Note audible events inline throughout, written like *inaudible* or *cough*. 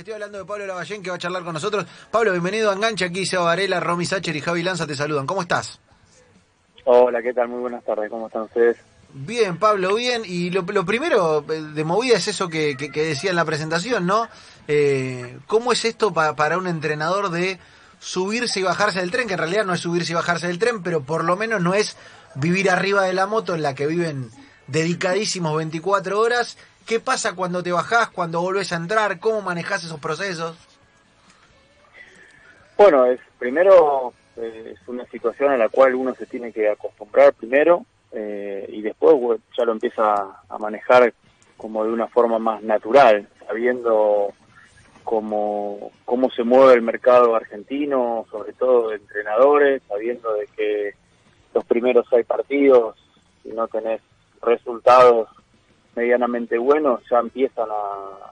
Estoy hablando de Pablo Lavallén que va a charlar con nosotros. Pablo, bienvenido a Enganche. Aquí Seba Varela, Romy Sacher y Javi Lanza te saludan. ¿Cómo estás? Hola, ¿qué tal? Muy buenas tardes. ¿Cómo están ustedes? Bien, Pablo, bien. Y lo, primero eh, de movida es eso que, decía en la presentación, ¿no? Eh, ¿Cómo es esto para un entrenador de subirse y bajarse del tren? Que en realidad no es subirse y bajarse del tren, pero por lo menos no es vivir arriba de la moto en la que viven dedicadísimos 24 horas ¿Qué pasa cuando te bajás, cuando volvés a entrar? ¿Cómo manejás esos procesos? Bueno, es primero eh, es una situación a la cual uno se tiene que acostumbrar primero eh, y después ya lo empieza a manejar como de una forma más natural, sabiendo cómo, cómo se mueve el mercado argentino, sobre todo de entrenadores, sabiendo de que los primeros seis partidos, si no tenés resultados medianamente buenos ya empiezan a,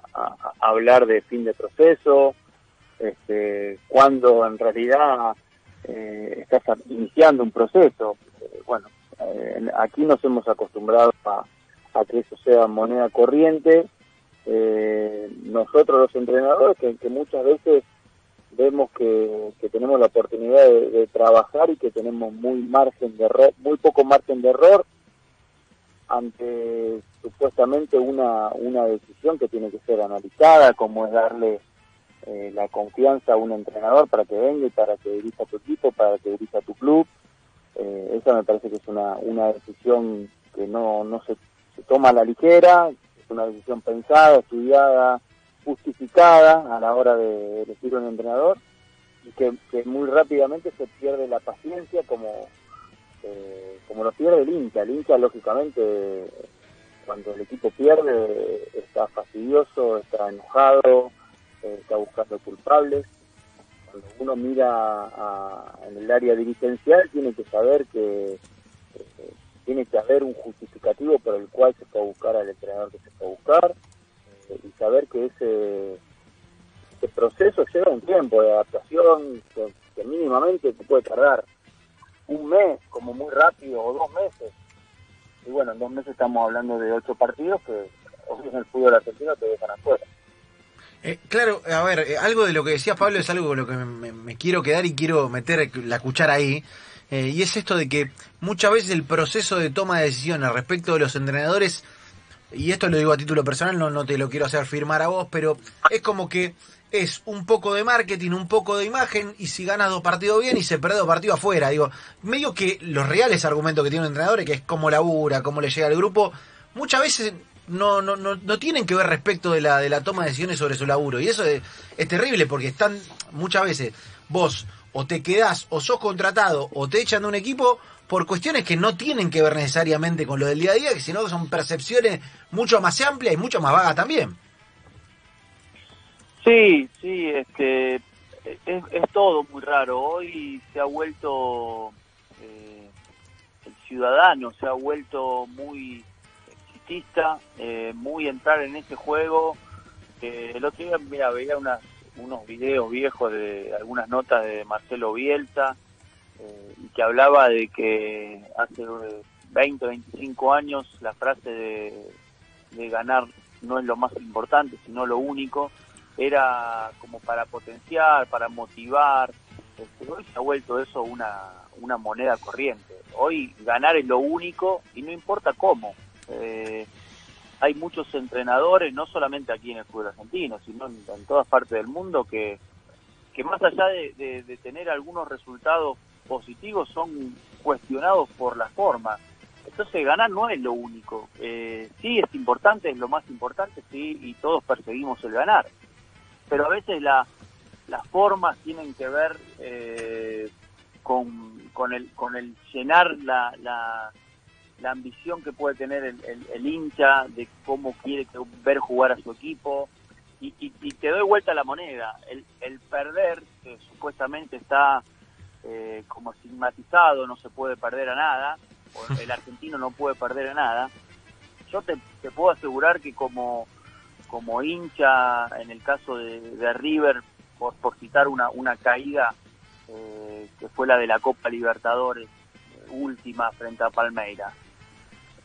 hablar de fin de proceso, este, cuando en realidad eh, estás iniciando un proceso. Eh, bueno, eh, aquí nos hemos acostumbrado a, que eso sea moneda corriente. nosotros los entrenadores que, muchas veces vemos que, tenemos la oportunidad de, de, trabajar y que tenemos muy margen de error, muy poco margen de error ante supuestamente una, una decisión que tiene que ser analizada, como es darle eh, la confianza a un entrenador para que venga y para que dirija tu equipo, para que dirija tu club. Eh, esa me parece que es una, una decisión que no, no se, toma a la ligera, es una decisión pensada, estudiada, justificada a la hora de elegir un entrenador y que, que muy rápidamente se pierde la paciencia como eh, como lo pierde el hincha. El hincha, lógicamente, cuando el equipo pierde, está fastidioso, está enojado, eh, está buscando culpables. Cuando uno mira en el área dirigencial, tiene que saber que eh, tiene que haber un justificativo por el cual se puede buscar al entrenador que se puede buscar y saber que ese, proceso lleva un tiempo de adaptación que, que mínimamente se puede tardar un mes, como muy rápido, o dos meses. Y bueno, en dos meses estamos hablando de ocho partidos que en el fútbol argentino te dejan afuera. Eh, claro, a ver, eh, algo de lo que decía Pablo es algo con lo que me, quiero quedar y quiero meter la cuchara ahí. Eh, y es esto de que muchas veces el proceso de toma de decisiones respecto de los entrenadores, y esto lo digo a título personal, no, no te lo quiero hacer firmar a vos, pero es como que es un poco de marketing, un poco de imagen, y si ganas dos partidos bien y se pierde dos partidos afuera. Digo, medio que los reales argumentos que tiene un entrenador, que es cómo labura, cómo le llega al grupo, muchas veces no, no, no, no tienen que ver respecto de la, de la toma de decisiones sobre su laburo. Y eso es, terrible porque están muchas veces vos o te quedás o sos contratado o te echan de un equipo por cuestiones que no tienen que ver necesariamente con lo del día a día, que son percepciones mucho más amplias y mucho más vagas también. Sí, sí, este, es, todo muy raro. Hoy se ha vuelto, eh, el ciudadano se ha vuelto muy exitista, eh, muy entrar en ese juego. Eh, el otro día, mira, veía unas, unos videos viejos de algunas notas de Marcelo Bielsa, y que hablaba de que hace 20, 25 años la frase de ganar no es lo más importante, sino lo único era como para potenciar, para motivar. Este, hoy se ha vuelto eso una, una moneda corriente. Hoy ganar es lo único y no importa cómo. Eh, hay muchos entrenadores, no solamente aquí en el fútbol argentino, sino en, todas partes del mundo, que, que más allá de, tener algunos resultados positivos, son cuestionados por la forma. Entonces ganar no es lo único. Eh, sí es importante, es lo más importante, sí, y todos perseguimos el ganar pero a veces la, las formas tienen que ver eh, con, con, el, con el llenar la, la, la ambición que puede tener el, el, hincha de cómo quiere ver jugar a su equipo. Y, y, te doy vuelta la moneda. El, el perder, que supuestamente está eh, como estigmatizado, no se puede perder a nada, o *laughs* el argentino no puede perder a nada, yo te, te puedo asegurar que como como hincha, en el caso de, River, por, citar una, una caída eh, que fue la de la Copa Libertadores, última frente a Palmeira.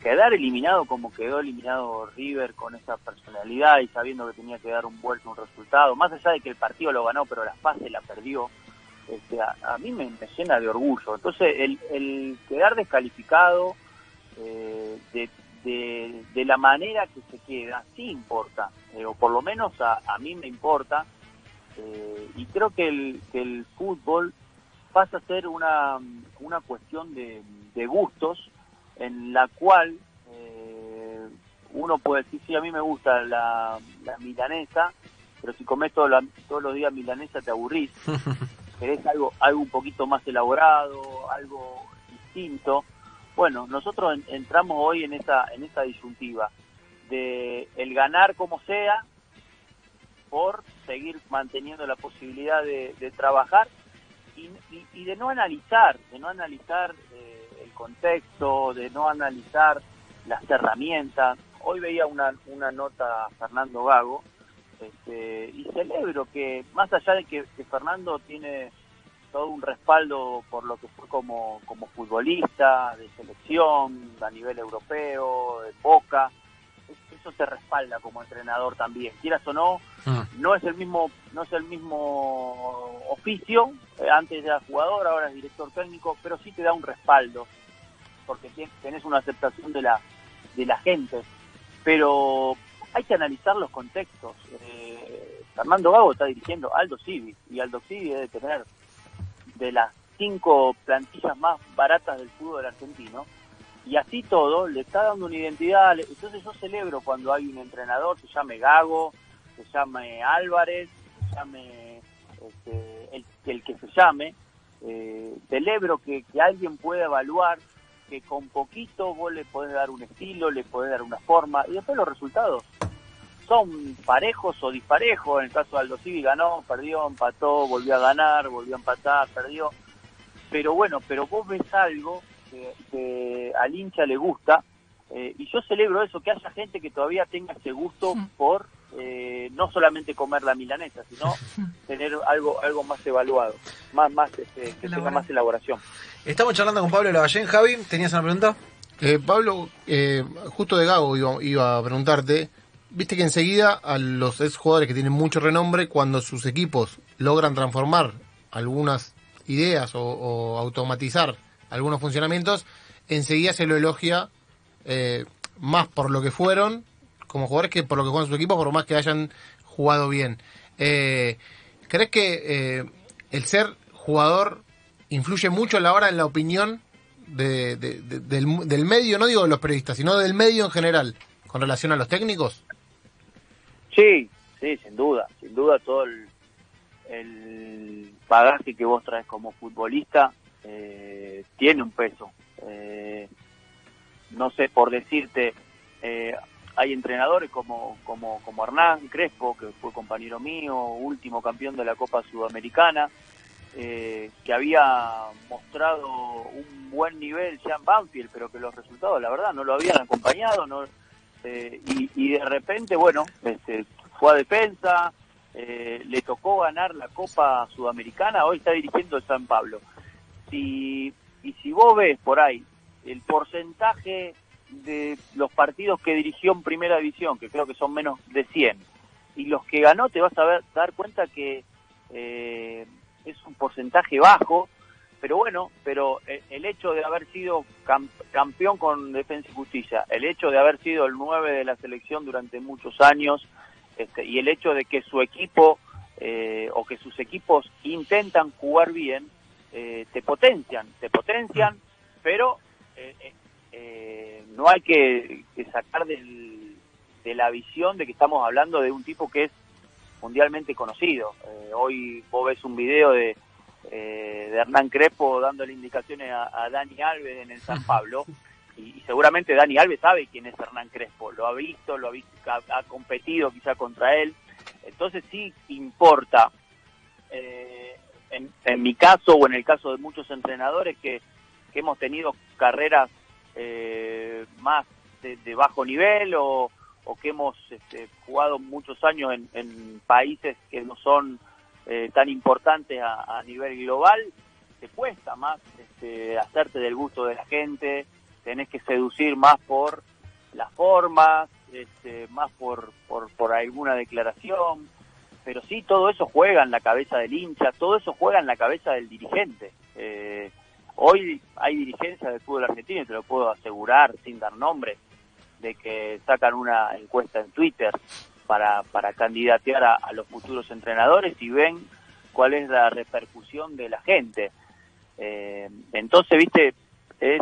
quedar eliminado como quedó eliminado River con esa personalidad y sabiendo que tenía que dar un vuelto un resultado, más allá de que el partido lo ganó pero la fase la perdió, este, a, mí me, llena de orgullo. Entonces el, el quedar descalificado eh, de, de, la manera que se queda sí importa, eh, o por lo menos a, a mí me importa, eh, y creo que el, que el fútbol pasa a ser una, una cuestión de, de gustos en la cual eh, uno puede decir, sí, a mí me gusta la, milanesa, pero si comes todos los días milanesa te aburrís, *laughs* querés algo, algo un poquito más elaborado, algo distinto. Bueno, nosotros entramos hoy en esa, en esa disyuntiva de el ganar como sea por seguir manteniendo la posibilidad de, trabajar y, de no analizar, de no analizar eh, el contexto, de no analizar las herramientas. Hoy veía una, una nota a Fernando Gago este, y celebro que, más allá de que, Fernando tiene todo un respaldo por lo que fue como, como futbolista, de selección, a nivel europeo, de Boca, eso te respalda como entrenador también, quieras o no, ah. no es el mismo, no es el mismo oficio, antes era jugador, ahora es director técnico, pero sí te da un respaldo, porque tenés una aceptación de la, de la gente, pero hay que analizar los contextos. Eh, Fernando Gago está dirigiendo Aldo Civi, y Aldo Civi debe tener de las cinco plantillas más baratas del fútbol argentino, y así todo le está dando una identidad. Entonces yo celebro cuando hay un entrenador, se llame Gago, se llame Álvarez, se llame este, el, el, que se llame, eh, celebro que, alguien pueda evaluar que con poquito vos le podés dar un estilo, le podés dar una forma, y después los resultados son parejos o disparejos. En el caso de Aldo Civi ganó, perdió, empató, volvió a ganar, volvió a empatar, perdió. Pero bueno, pero vos ves algo que, al hincha le gusta. Eh, y yo celebro eso, que haya gente que todavía tenga ese gusto por eh, no solamente comer la milanesa, sino tener algo algo más evaluado, más más este, que tenga más elaboración. Estamos charlando con Pablo Lavallén. Javi, ¿tenías una pregunta? Eh, Pablo, justo de Gago iba, iba, a preguntarte, viste que enseguida a los ex jugadores que tienen mucho renombre, cuando sus equipos logran transformar algunas ideas o, o automatizar algunos funcionamientos, enseguida se lo elogia eh, más por lo que fueron como jugadores que por lo que juegan sus equipos, por más que hayan jugado bien. Eh, ¿Crees que eh, el ser jugador influye mucho a la hora en la opinión del, del, medio, no digo de los periodistas, sino del medio en general, con relación a los técnicos? Sí, sí, sin duda, sin duda todo el, el bagaje que vos traes como futbolista eh, tiene un peso. Eh, no sé, por decirte, eh, hay entrenadores como, como, como Hernán Crespo, que fue compañero mío, último campeón de la Copa Sudamericana, que había mostrado un buen nivel ya en Banfield, pero que los resultados, la verdad, no lo habían acompañado, no, y, y, de repente, bueno, este, fue a defensa, le tocó ganar la Copa Sudamericana, hoy está dirigiendo el San Pablo. Y si vos ves por ahí el porcentaje de los partidos que dirigió en primera división, que creo que son menos de 100, y los que ganó, te vas a ver, dar cuenta que eh, es un porcentaje bajo, pero bueno, pero eh, el hecho de haber sido campeón con Defensa y Justicia, el hecho de haber sido el 9 de la selección durante muchos años, este, y el hecho de que su equipo eh, o que sus equipos intentan jugar bien, eh, te potencian, te potencian, pero eh, eh, no hay que, sacar del, de la visión de que estamos hablando de un tipo que es mundialmente conocido. hoy vos ves un video de, de Hernán Crespo dándole indicaciones a, Dani Alves en el San Pablo. *laughs* Y, seguramente Dani Alves sabe quién es Hernán Crespo, lo ha visto, lo ha, visto, ha, competido quizá contra él, entonces sí importa eh, en, mi caso o en el caso de muchos entrenadores que, hemos tenido carreras eh, más de, bajo nivel o, que hemos este, jugado muchos años en, países que no son eh, tan importantes a, nivel global, te cuesta más este, hacerte del gusto de la gente, tenés que seducir más por las formas, este, más por, por, por alguna declaración, pero sí todo eso juega en la cabeza del hincha, todo eso juega en la cabeza del dirigente. Eh, hoy hay dirigencias del fútbol argentino, y te lo puedo asegurar sin dar nombre, de que sacan una encuesta en Twitter para, para candidatear a, los futuros entrenadores y ven cuál es la repercusión de la gente. Eh, entonces, viste, es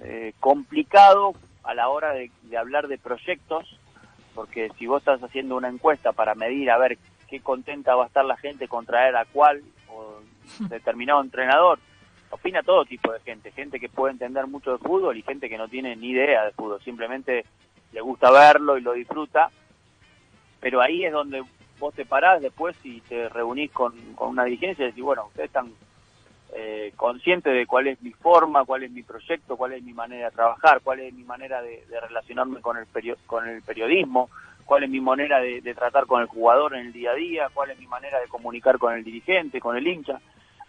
eh, complicado a la hora de, hablar de proyectos, porque si vos estás haciendo una encuesta para medir a ver qué contenta va a estar la gente con traer a cuál o *laughs* determinado entrenador, opina todo tipo de gente, gente que puede entender mucho de fútbol y gente que no tiene ni idea de fútbol, simplemente le gusta verlo y lo disfruta, pero ahí es donde vos te parás después y te reunís con, con una dirigencia y decís, bueno, ustedes están eh, consciente de cuál es mi forma, cuál es mi proyecto, cuál es mi manera de trabajar, cuál es mi manera de, relacionarme con el, con el periodismo, cuál es mi manera de, tratar con el jugador en el día a día, cuál es mi manera de comunicar con el dirigente, con el hincha.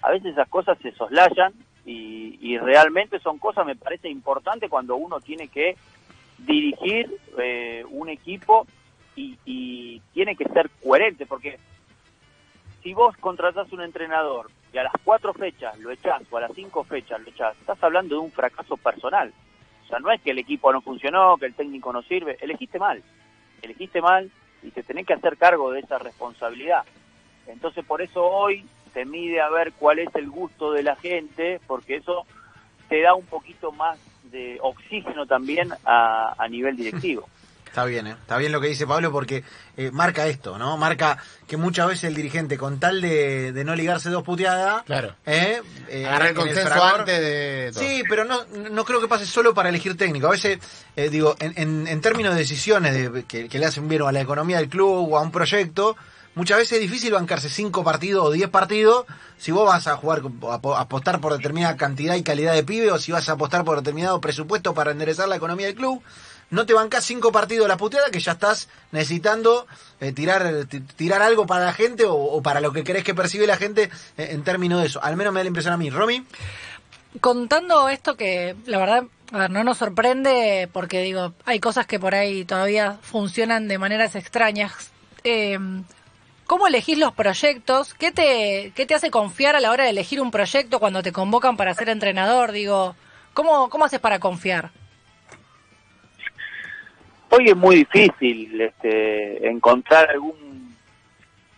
A veces esas cosas se soslayan y, realmente son cosas, me parece importante cuando uno tiene que dirigir eh, un equipo y, y tiene que ser coherente, porque si vos contratás un entrenador y a las cuatro fechas lo echás o a las cinco fechas lo echás, estás hablando de un fracaso personal. O sea, no es que el equipo no funcionó, que el técnico no sirve, elegiste mal, elegiste mal y te tenés que hacer cargo de esa responsabilidad. Entonces por eso hoy se mide a ver cuál es el gusto de la gente, porque eso te da un poquito más de oxígeno también a, a nivel directivo. *laughs* Está bien, ¿eh? está bien lo que dice Pablo porque eh, marca esto, ¿no? Marca que muchas veces el dirigente, con tal de, no ligarse dos puteadas, claro. ¿eh? eh el consenso antes de. Sí, pero no, no creo que pase solo para elegir técnico. A veces, eh, digo, en, en, términos de decisiones de, que, le hacen bien a la economía del club o a un proyecto, muchas veces es difícil bancarse cinco partidos o diez partidos si vos vas a jugar, a apostar por determinada cantidad y calidad de pibe o si vas a apostar por determinado presupuesto para enderezar la economía del club no te bancas cinco partidos de la puteada que ya estás necesitando eh, tirar tirar algo para la gente o, para lo que querés que percibe la gente eh, en términos de eso. Al menos me da la impresión a mí. Romy. Contando esto que la verdad no nos sorprende porque digo, hay cosas que por ahí todavía funcionan de maneras extrañas. Eh, ¿Cómo elegís los proyectos? ¿Qué te, ¿Qué te hace confiar a la hora de elegir un proyecto cuando te convocan para ser entrenador? Digo, ¿cómo, cómo haces para confiar? Hoy es muy difícil este, encontrar algún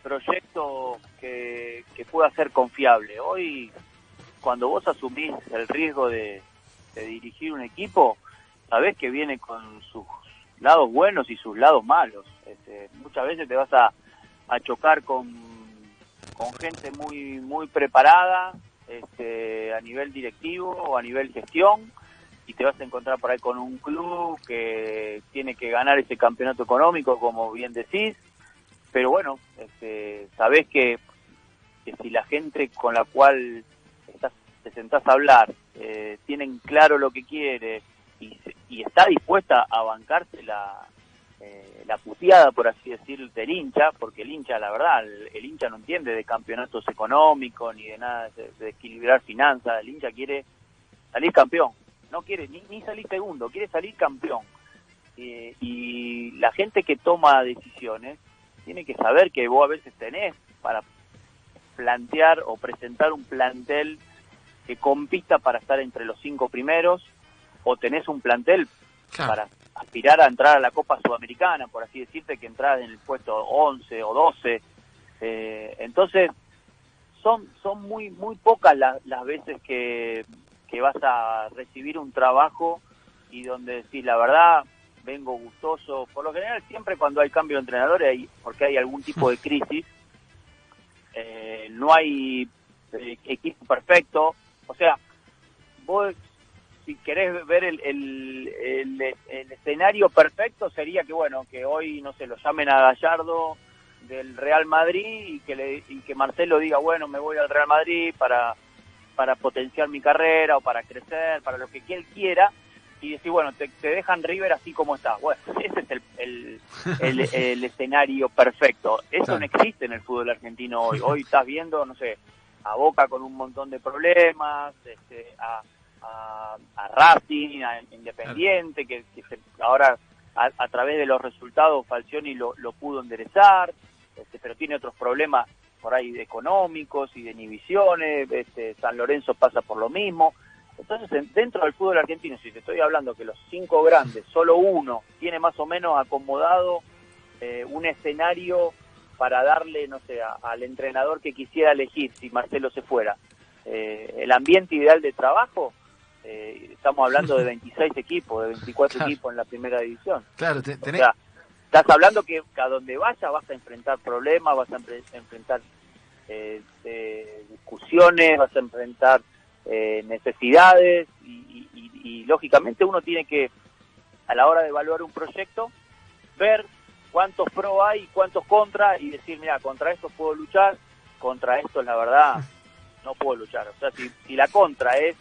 proyecto que, pueda ser confiable. Hoy, cuando vos asumís el riesgo de, dirigir un equipo, sabés que viene con sus lados buenos y sus lados malos. Este, muchas veces te vas a, chocar con, con gente muy muy preparada este, a nivel directivo o a nivel gestión y te vas a encontrar por ahí con un club que tiene que ganar ese campeonato económico, como bien decís, pero bueno, este, sabés que, si la gente con la cual estás, te sentás a hablar eh, tienen claro lo que quiere y, está dispuesta a bancarse la, eh, la puteada, por así decir, del hincha, porque el hincha, la verdad, el, hincha no entiende de campeonatos económicos ni de nada, de equilibrar finanzas, el hincha quiere salir campeón no quiere ni, ni salir segundo, quiere salir campeón. Eh, y la gente que toma decisiones tiene que saber que vos a veces tenés para plantear o presentar un plantel que compita para estar entre los cinco primeros o tenés un plantel para aspirar a entrar a la Copa Sudamericana, por así decirte, que entras en el puesto 11 o 12. Eh, entonces, son, son muy, muy pocas las veces que que vas a recibir un trabajo y donde decís la verdad, vengo gustoso. Por lo general, siempre cuando hay cambio de entrenadores, hay, porque hay algún tipo de *laughs* crisis, eh, no hay eh, equipo perfecto. O sea, vos, si querés ver el, el, el, escenario perfecto, sería que, bueno, que hoy, no sé, lo llamen a Gallardo del Real Madrid y que, le, y que Marcelo diga, bueno, me voy al Real Madrid para para potenciar mi carrera o para crecer, para lo que él quiera, y decir, bueno, te, dejan River así como está. Bueno, *laughs* ese es el, el, escenario perfecto. Eso no existe en el fútbol argentino hoy. Hoy estás viendo, no sé, a Boca con un montón de problemas, este, a, a, a Racing, a Independiente, que, que se- ahora a, a través de los resultados Falcioni lo, lo pudo enderezar, este, pero tiene otros problemas por ahí de económicos y de inhibiciones, este, San Lorenzo pasa por lo mismo. Entonces, en- dentro del fútbol argentino, si te estoy hablando que los cinco grandes, solo uno tiene más o menos acomodado eh, un escenario para darle, no sé, a- al entrenador que quisiera elegir si Marcelo se fuera. Eh, el ambiente ideal de trabajo, eh, estamos hablando de *laughs* 26 equipos, de 24 Claro. equipos en la primera división. Claro, te- O tenés, sea, estás hablando que a donde vayas vas a enfrentar problemas, vas a enfrentar eh, discusiones, vas a enfrentar eh, necesidades y, lógicamente uno tiene que, a la hora de evaluar un proyecto, ver cuántos pro hay y cuántos contra y decir, mira, contra esto puedo luchar, contra esto la verdad no puedo luchar. O sea, si, si la contra es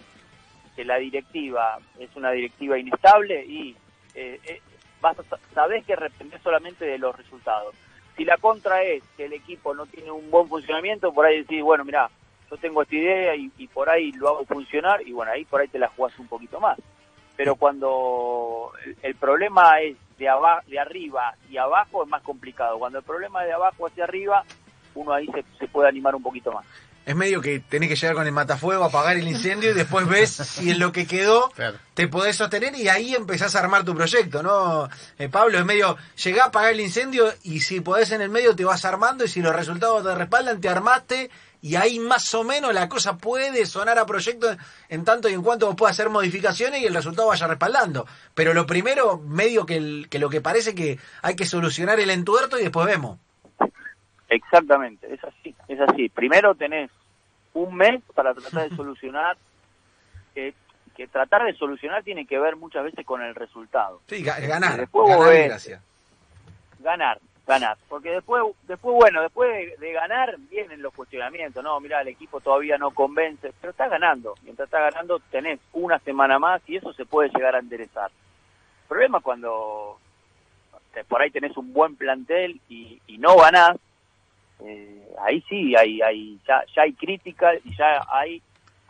que la directiva es una directiva inestable y eh, eh, vas a, sa- sabés que depende solamente de los resultados. Si la contra es que el equipo no tiene un buen funcionamiento, por ahí decís, bueno, mira, yo tengo esta idea y, y por ahí lo hago funcionar y bueno, ahí por ahí te la jugás un poquito más. Pero cuando el, el problema es de, aba- de arriba y abajo es más complicado. Cuando el problema es de abajo hacia arriba, uno ahí se, se puede animar un poquito más. Es medio que tenés que llegar con el matafuego, apagar el incendio y después ves si en lo que quedó Claro. te podés sostener y ahí empezás a armar tu proyecto, ¿no? Eh, Pablo, es medio, llegá a apagar el incendio y si podés en el medio te vas armando y si los resultados te respaldan, te armaste y ahí más o menos la cosa puede sonar a proyecto en tanto y en cuanto vos puedas hacer modificaciones y el resultado vaya respaldando. Pero lo primero, medio que, el- que lo que parece que hay que solucionar el entuerto y después vemos. Exactamente, es así, es así. Primero tenés un mes para tratar de *laughs* solucionar, que, que tratar de solucionar tiene que ver muchas veces con el resultado. Sí, ga- ganar. Después ganar ves. gracias. Ganar, ganar, porque después, después bueno, después de, de ganar vienen los cuestionamientos, no, mira, el equipo todavía no convence, pero está ganando, mientras está ganando tenés una semana más y eso se puede llegar a enderezar. El problema es cuando por ahí tenés un buen plantel y, y no ganás, eh, ahí sí, hay, hay, ya, ya hay crítica y ya hay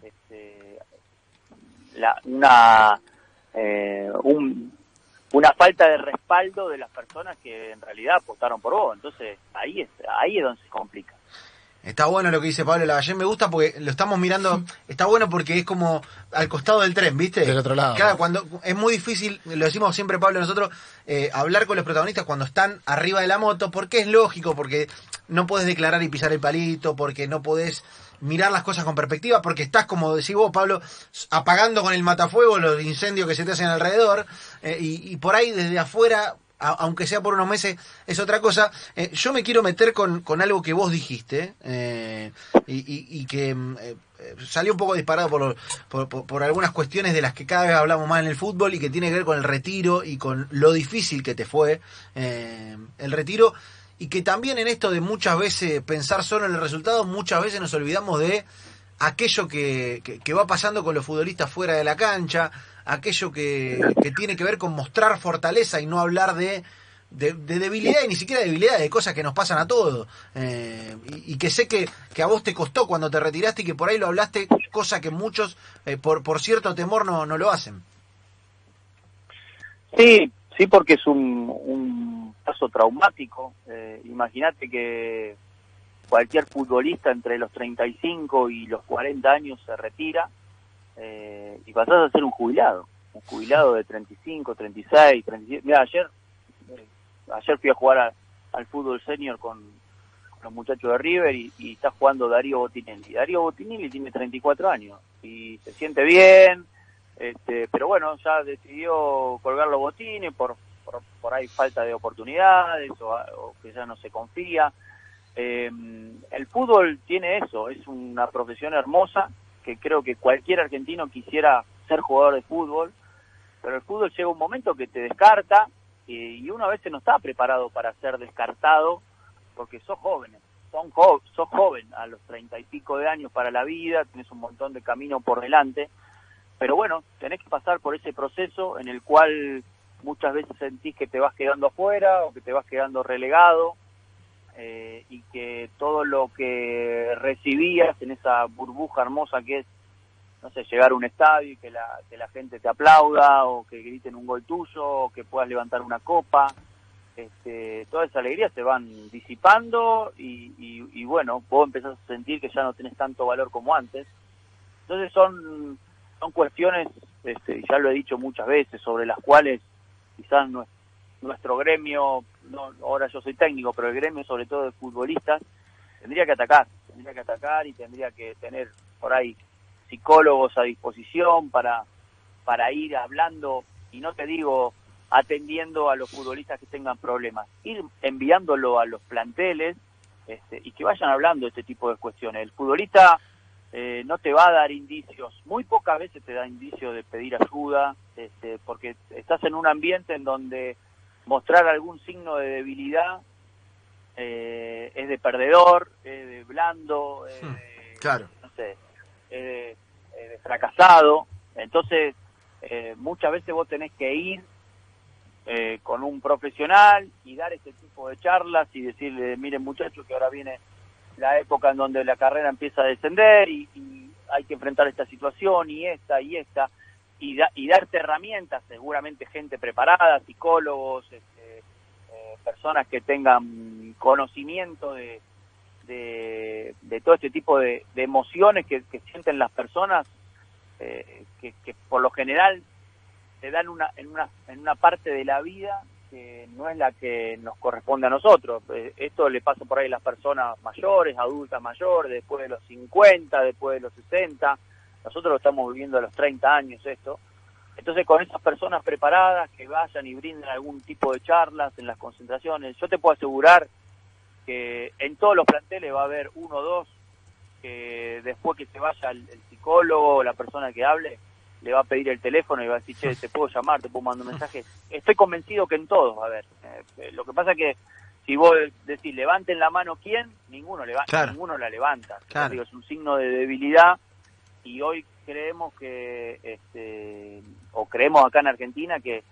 este, la, una, eh, un, una falta de respaldo de las personas que en realidad apostaron por vos. Entonces ahí es, ahí es donde se complica. Está bueno lo que dice Pablo Lavallén, me gusta porque lo estamos mirando, está bueno porque es como al costado del tren, ¿viste? Del otro lado. Claro, cuando es muy difícil, lo decimos siempre Pablo nosotros, eh, hablar con los protagonistas cuando están arriba de la moto, porque es lógico, porque no podés declarar y pisar el palito, porque no podés mirar las cosas con perspectiva, porque estás, como decís vos, Pablo, apagando con el matafuego los incendios que se te hacen alrededor, eh, y, y por ahí desde afuera aunque sea por unos meses, es otra cosa. Eh, yo me quiero meter con, con algo que vos dijiste eh, y, y- y que mm, eh, salió un poco disparado por, por, algunas cuestiones de las que cada vez hablamos más en el fútbol y que tiene que ver con el retiro y con lo difícil que te fue eh, el retiro y que también en esto de muchas veces pensar solo en el resultado, muchas veces nos olvidamos de aquello que, que- que va pasando con los futbolistas fuera de la cancha, aquello que, que tiene que ver con mostrar fortaleza y no hablar de, de, de debilidad y ni siquiera de debilidad, de cosas que nos pasan a todos. Eh, y, que sé que, que a vos te costó cuando te retiraste y que por ahí lo hablaste, cosa que muchos, eh, por, por cierto temor, no, no lo hacen. Sí, sí, porque es un, un caso traumático. Eh, Imagínate que cualquier futbolista entre los 35 y los 40 años se retira eh, y pasás a ser un jubilado. Un jubilado de 35, 36, 37. Mira, ayer, eh, ayer fui a jugar a- al fútbol senior con, los muchachos de River y, y está jugando Darío Botinelli. Darío Botinelli tiene 34 años y se siente bien, este, pero bueno, ya decidió colgar los botines por, por, por ahí falta de oportunidades o, o que ya no se confía. Eh, el fútbol tiene eso, es una profesión hermosa que creo que cualquier argentino quisiera ser jugador de fútbol, pero el fútbol llega un momento que te descarta y, y uno a veces no está preparado para ser descartado porque sos jóvenes, son jo sos joven a los treinta y pico de años para la vida, tienes un montón de camino por delante, pero bueno, tenés que pasar por ese proceso en el cual muchas veces sentís que te vas quedando afuera o que te vas quedando relegado eh, y que todo lo que recibías en esa burbuja hermosa que es no sé, llegar a un estadio y que la, que la gente te aplauda o que griten un gol tuyo o que puedas levantar una copa. Este, toda esa alegría se van disipando y, y, bueno, vos empezás a sentir que ya no tenés tanto valor como antes. Entonces son, son cuestiones, este, ya lo he dicho muchas veces, sobre las cuales quizás nuestro gremio, no, ahora yo soy técnico, pero el gremio sobre todo de futbolistas, tendría que atacar, tendría que atacar y tendría que tener por ahí psicólogos a disposición para, para ir hablando, y no te digo atendiendo a los futbolistas que tengan problemas, ir enviándolo a los planteles este, y que vayan hablando de este tipo de cuestiones. El futbolista eh, no te va a dar indicios, muy pocas veces te da indicios de pedir ayuda, este, porque estás en un ambiente en donde mostrar algún signo de debilidad eh, es de perdedor, es de blando, hmm, claro. no sé, eh, eh, fracasado. Entonces, eh, muchas veces vos tenés que ir eh, con un profesional y dar ese tipo de charlas y decirle, miren muchachos, que ahora viene la época en donde la carrera empieza a descender y, hay que enfrentar esta situación y esta y esta y, y darte herramientas, seguramente gente preparada, psicólogos, este, personas que tengan conocimiento de, de, todo este tipo de, emociones que, sienten las personas, eh, que, por lo general se dan una, en, una, en una parte de la vida que no es la que nos corresponde a nosotros. Eh, esto le pasa por ahí a las personas mayores, adultas mayores, después de los 50, después de los 60. Nosotros lo estamos viviendo a los 30 años esto. Entonces, con esas personas preparadas que vayan y brinden algún tipo de charlas en las concentraciones, yo te puedo asegurar que en todos los planteles va a haber uno o dos que después que se vaya el, psicólogo o la persona que hable, le va a pedir el teléfono y va a decir, che, te *laughs* puedo llamar, te puedo mandar un mensaje. Estoy convencido que en todos, a ver. Eh, lo que pasa que si vos decís, levanten la mano quién, ninguno, levanta, ninguno la levanta. es un signo de debilidad y hoy creemos que, este, o creemos acá en Argentina que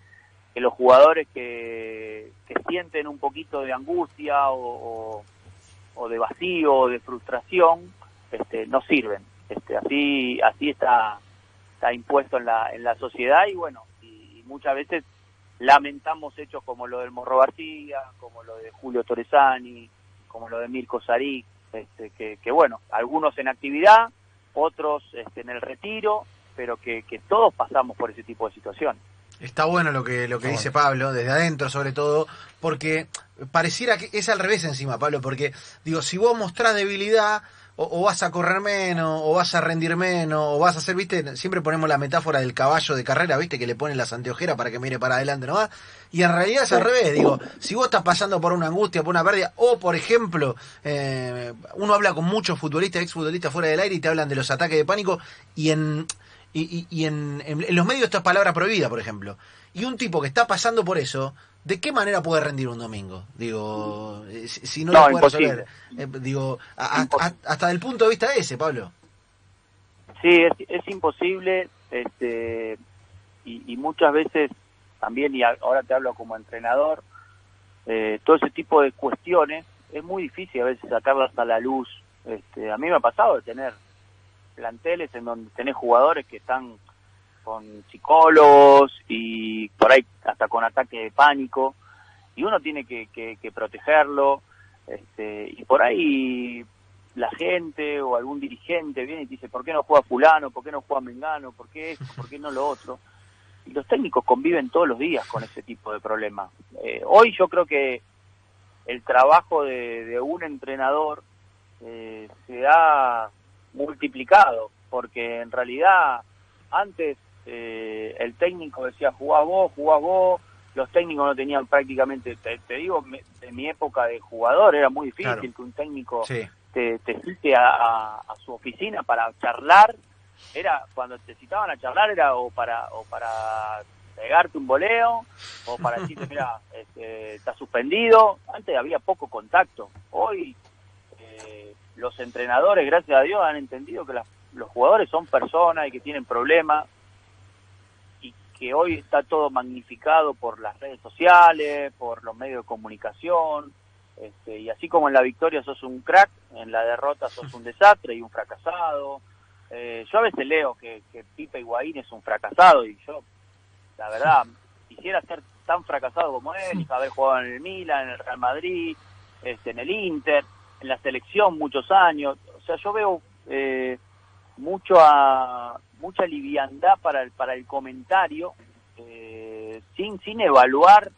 que los jugadores que, sienten un poquito de angustia o, de vacío o de frustración este, no sirven. Este, así así está está impuesto en la, en la sociedad y bueno, y, muchas veces lamentamos hechos como lo del Morro García, como lo de Julio Torresani, como lo de Mirko Sarí, este, que, que bueno, algunos en actividad, otros este, en el retiro, pero que, que todos pasamos por ese tipo de situaciones. Está bueno lo que, lo que dice Pablo, desde adentro sobre todo, porque pareciera que es al revés encima, Pablo, porque digo, si vos mostrás debilidad, o, vas a correr menos, o vas a rendir menos, o vas a hacer, viste, siempre ponemos la metáfora del caballo de carrera, viste, que le ponen las anteojeras para que mire para adelante ¿no? y en realidad es al revés, digo, si vos estás pasando por una angustia, por una pérdida, o por ejemplo, eh, uno habla con muchos futbolistas, exfutbolistas fuera del aire y te hablan de los ataques de pánico, y en y, y, en, los medios esta es palabra prohibida, por ejemplo. Y un tipo que está pasando por eso, ¿de qué manera puede rendir un domingo? Digo, eh, si, no, lo puede resolver. Eh, digo, hasta del punto de vista ese, Pablo. Sí, es, imposible, este, y, muchas veces también, y ahora te hablo como entrenador, eh, todo ese tipo de cuestiones es muy difícil a veces sacarlas a la luz. Este, a mí me ha pasado de tener planteles en donde tenés jugadores que están con psicólogos y por ahí hasta con ataque de pánico y uno tiene que, que, protegerlo este, y por ahí la gente o algún dirigente viene y dice ¿por qué no juega fulano? ¿por qué no juega mengano? ¿por qué esto? ¿por qué no lo otro? y los técnicos conviven todos los días con ese tipo de problemas eh, hoy yo creo que el trabajo de, un entrenador eh, se da multiplicado, porque en realidad antes eh, el técnico decía jugá vos, jugá vos, los técnicos no tenían prácticamente, te, digo, en mi época de jugador era muy difícil que un técnico te, te cite a, su oficina para charlar, era cuando te citaban a charlar era o para o para pegarte un boleo o para decirte *laughs* mira este, está suspendido antes había poco contacto. Hoy eh, los entrenadores, gracias a Dios, han entendido que los jugadores son personas y que tienen problemas que hoy está todo magnificado por las redes sociales, por los medios de comunicación. Este, y así como en la victoria sos un crack, en la derrota sos un desastre y un fracasado. eh, yo a veces leo que, que Higuaín es un fracasado y yo, la verdad, quisiera ser tan fracasado como él, haber jugado en el Milan, en el Real Madrid, este, en el Inter, en la selección muchos años. O sea, yo veo eh, mucho a, mucha liviandad para el, para el comentario, eh, sin, sin evaluar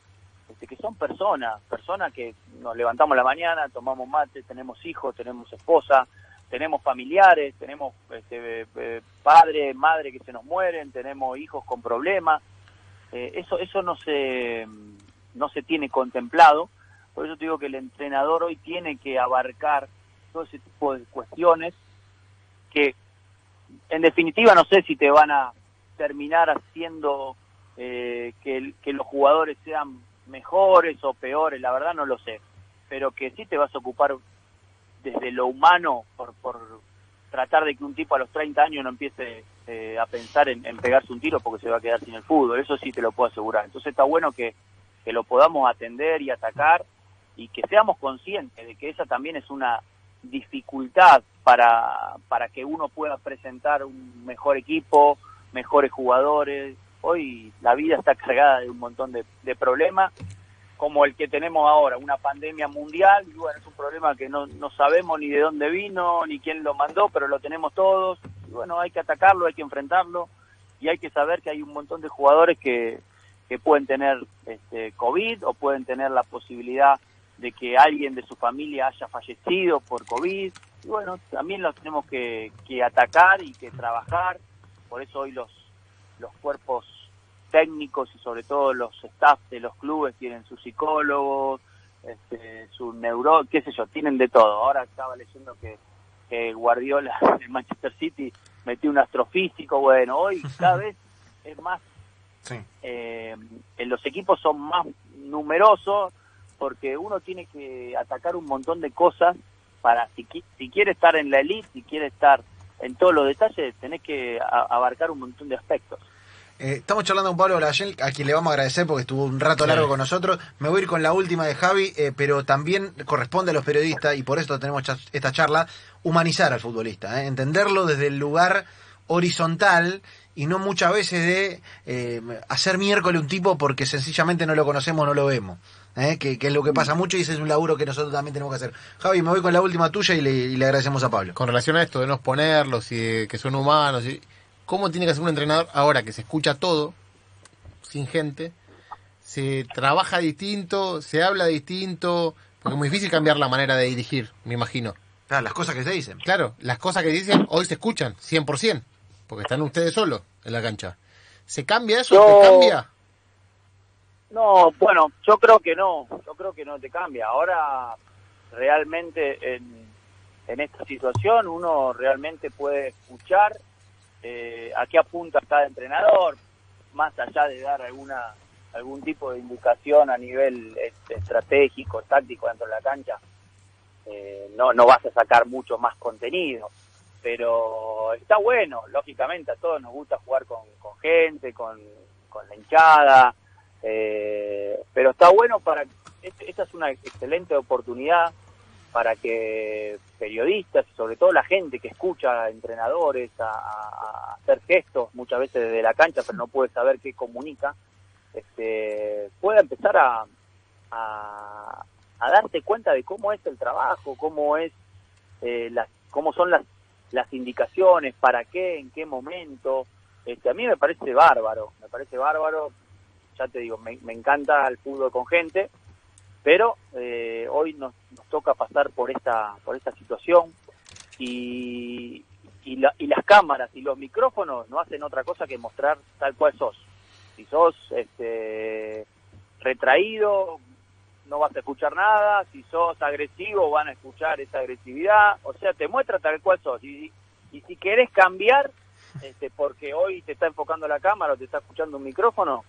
este, que son personas, personas que nos levantamos la mañana, tomamos mate, tenemos hijos, tenemos esposa, tenemos familiares, tenemos este, eh, padre, madre que se nos mueren, tenemos hijos con problemas. Eh, eso eso no se no se tiene contemplado. Por eso te digo que el entrenador hoy tiene que abarcar todo ese tipo de cuestiones que en definitiva no sé si te van a terminar haciendo eh, que, que los jugadores sean mejores o peores, la verdad no lo sé, pero que sí te vas a ocupar desde lo humano por, por tratar de que un tipo a los 30 años no empiece eh, a pensar en, pegarse un tiro porque se va a quedar sin el fútbol, eso sí te lo puedo asegurar. Entonces está bueno que, que lo podamos atender y atacar y que seamos conscientes de que esa también es una dificultad para, para que uno pueda presentar un mejor equipo, mejores jugadores. Hoy la vida está cargada de un montón de, problemas como el que tenemos ahora, una pandemia mundial, y es un problema que no, no sabemos ni de dónde vino, ni quién lo mandó, pero lo tenemos todos, y bueno, hay que atacarlo, hay que enfrentarlo, y hay que saber que hay un montón de jugadores que, que pueden tener este, COVID o pueden tener la posibilidad de que alguien de su familia haya fallecido por COVID, y bueno, también los tenemos que, que atacar y que trabajar, por eso hoy los, los cuerpos técnicos y sobre todo los staff de los clubes tienen sus psicólogos, este, su neuro, qué sé yo, tienen de todo. Ahora estaba leyendo que, Guardiola *laughs* en Manchester City metió un astrofísico, bueno, hoy *laughs* cada vez es más, eh, en los equipos son más numerosos porque uno tiene que atacar un montón de cosas para, si, si quiere estar en la elite, si quiere estar en todos los detalles, tenés que abarcar un montón de aspectos. Eh, estamos charlando con Pablo Layel, a quien le vamos a agradecer porque estuvo un rato largo con nosotros. Me voy a ir con la última de Javi, eh, pero también corresponde a los periodistas, y por eso tenemos esta charla, humanizar al futbolista, eh, entenderlo desde el lugar horizontal y no muchas veces de hacer miércoles un tipo porque sencillamente no lo conocemos, no lo vemos. Que, es lo que pasa mucho y ese es un laburo que nosotros también tenemos que hacer. Javi, me voy con la última tuya y le, y le agradecemos a Pablo. Con relación a esto de no exponerlos y que son humanos y cómo tiene que ser un entrenador ahora que se escucha todo, sin gente, se trabaja distinto, se habla distinto, porque es muy difícil cambiar la manera de dirigir, me imagino. Claro, las cosas que se dicen. Claro, las cosas que dicen hoy se escuchan, 100%, porque están ustedes solos en la cancha. ¿Se cambia eso? ¿Se cambia? No, bueno, yo creo que no, yo creo que no te cambia. Ahora, realmente en, en esta situación uno realmente puede escuchar eh, a qué apunta cada entrenador, más allá de dar alguna algún tipo de indicación a nivel este, estratégico, táctico dentro de la cancha, eh, no, no vas a sacar mucho más contenido. Pero está bueno, lógicamente a todos nos gusta jugar con, gente, con, la hinchada, eh, pero está bueno para... Esta es una excelente oportunidad para que periodistas y sobre todo la gente que escucha a entrenadores a, hacer gestos muchas veces desde la cancha pero no puede saber qué comunica este, pueda empezar a, a, darse cuenta de cómo es el trabajo cómo es eh, las cómo son las las indicaciones para qué en qué momento. Este a mí me parece bárbaro me parece bárbaro ya te digo me, encanta el fútbol con gente pero eh, hoy nos, nos, toca pasar por esta por esta situación y, y, las cámaras y los micrófonos no hacen otra cosa que mostrar tal cual sos. Si sos este, retraído, no vas a escuchar nada, si sos agresivo, van a escuchar esa agresividad, o sea, te muestra tal cual sos. Y, y si querés cambiar, este, porque hoy te está enfocando la cámara o te está escuchando un micrófono,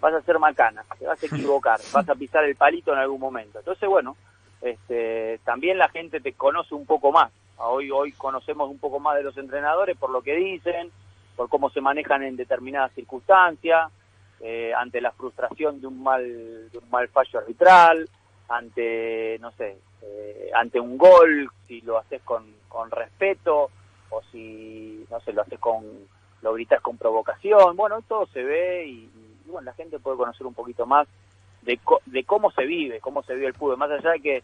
vas a ser macana, te vas a equivocar, *laughs* vas a pisar el palito en algún momento. Entonces, bueno, este, también la gente te conoce un poco más. Hoy, hoy conocemos un poco más de los entrenadores por lo que dicen, por cómo se manejan en determinadas circunstancias, eh, ante la frustración de un mal, de un mal fallo arbitral, ante, no sé, eh, ante un gol, si lo haces con, con respeto, o si, no sé, lo haces con, lo gritas con provocación, bueno, todo se ve y, y, bueno, la gente puede conocer un poquito más de, co- de cómo se vive, cómo se vive el fútbol, más allá de que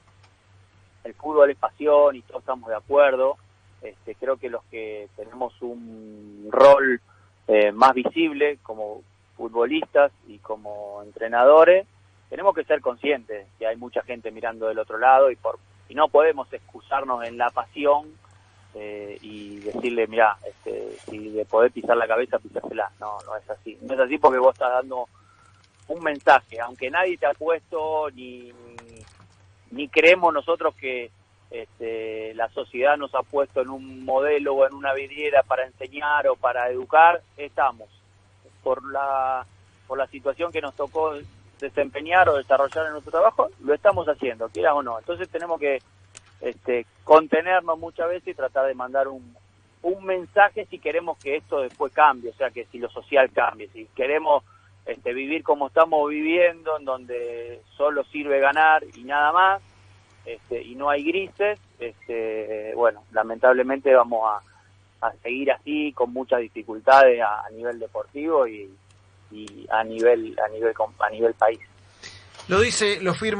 el fútbol es pasión y todos estamos de acuerdo, este, creo que los que tenemos un rol eh, más visible como futbolistas y como entrenadores, tenemos que ser conscientes que hay mucha gente mirando del otro lado y por y no podemos excusarnos en la pasión eh, y decirle, mira, este, si de poder pisar la cabeza, pisársela. No, no es así. No es así porque vos estás dando un mensaje, aunque nadie te ha puesto ni, ni creemos nosotros que este, la sociedad nos ha puesto en un modelo o en una vidriera para enseñar o para educar, estamos. Por la, por la situación que nos tocó desempeñar o desarrollar en nuestro trabajo, lo estamos haciendo, quieras o no. Entonces tenemos que este, contenernos muchas veces y tratar de mandar un, un mensaje si queremos que esto después cambie, o sea, que si lo social cambie, si queremos este, vivir como estamos viviendo, en donde solo sirve ganar y nada más, este, y no hay grises, este, bueno, lamentablemente vamos a, a seguir así con muchas dificultades a, nivel deportivo y, y a nivel a nivel a nivel país. Lo dice, lo firma.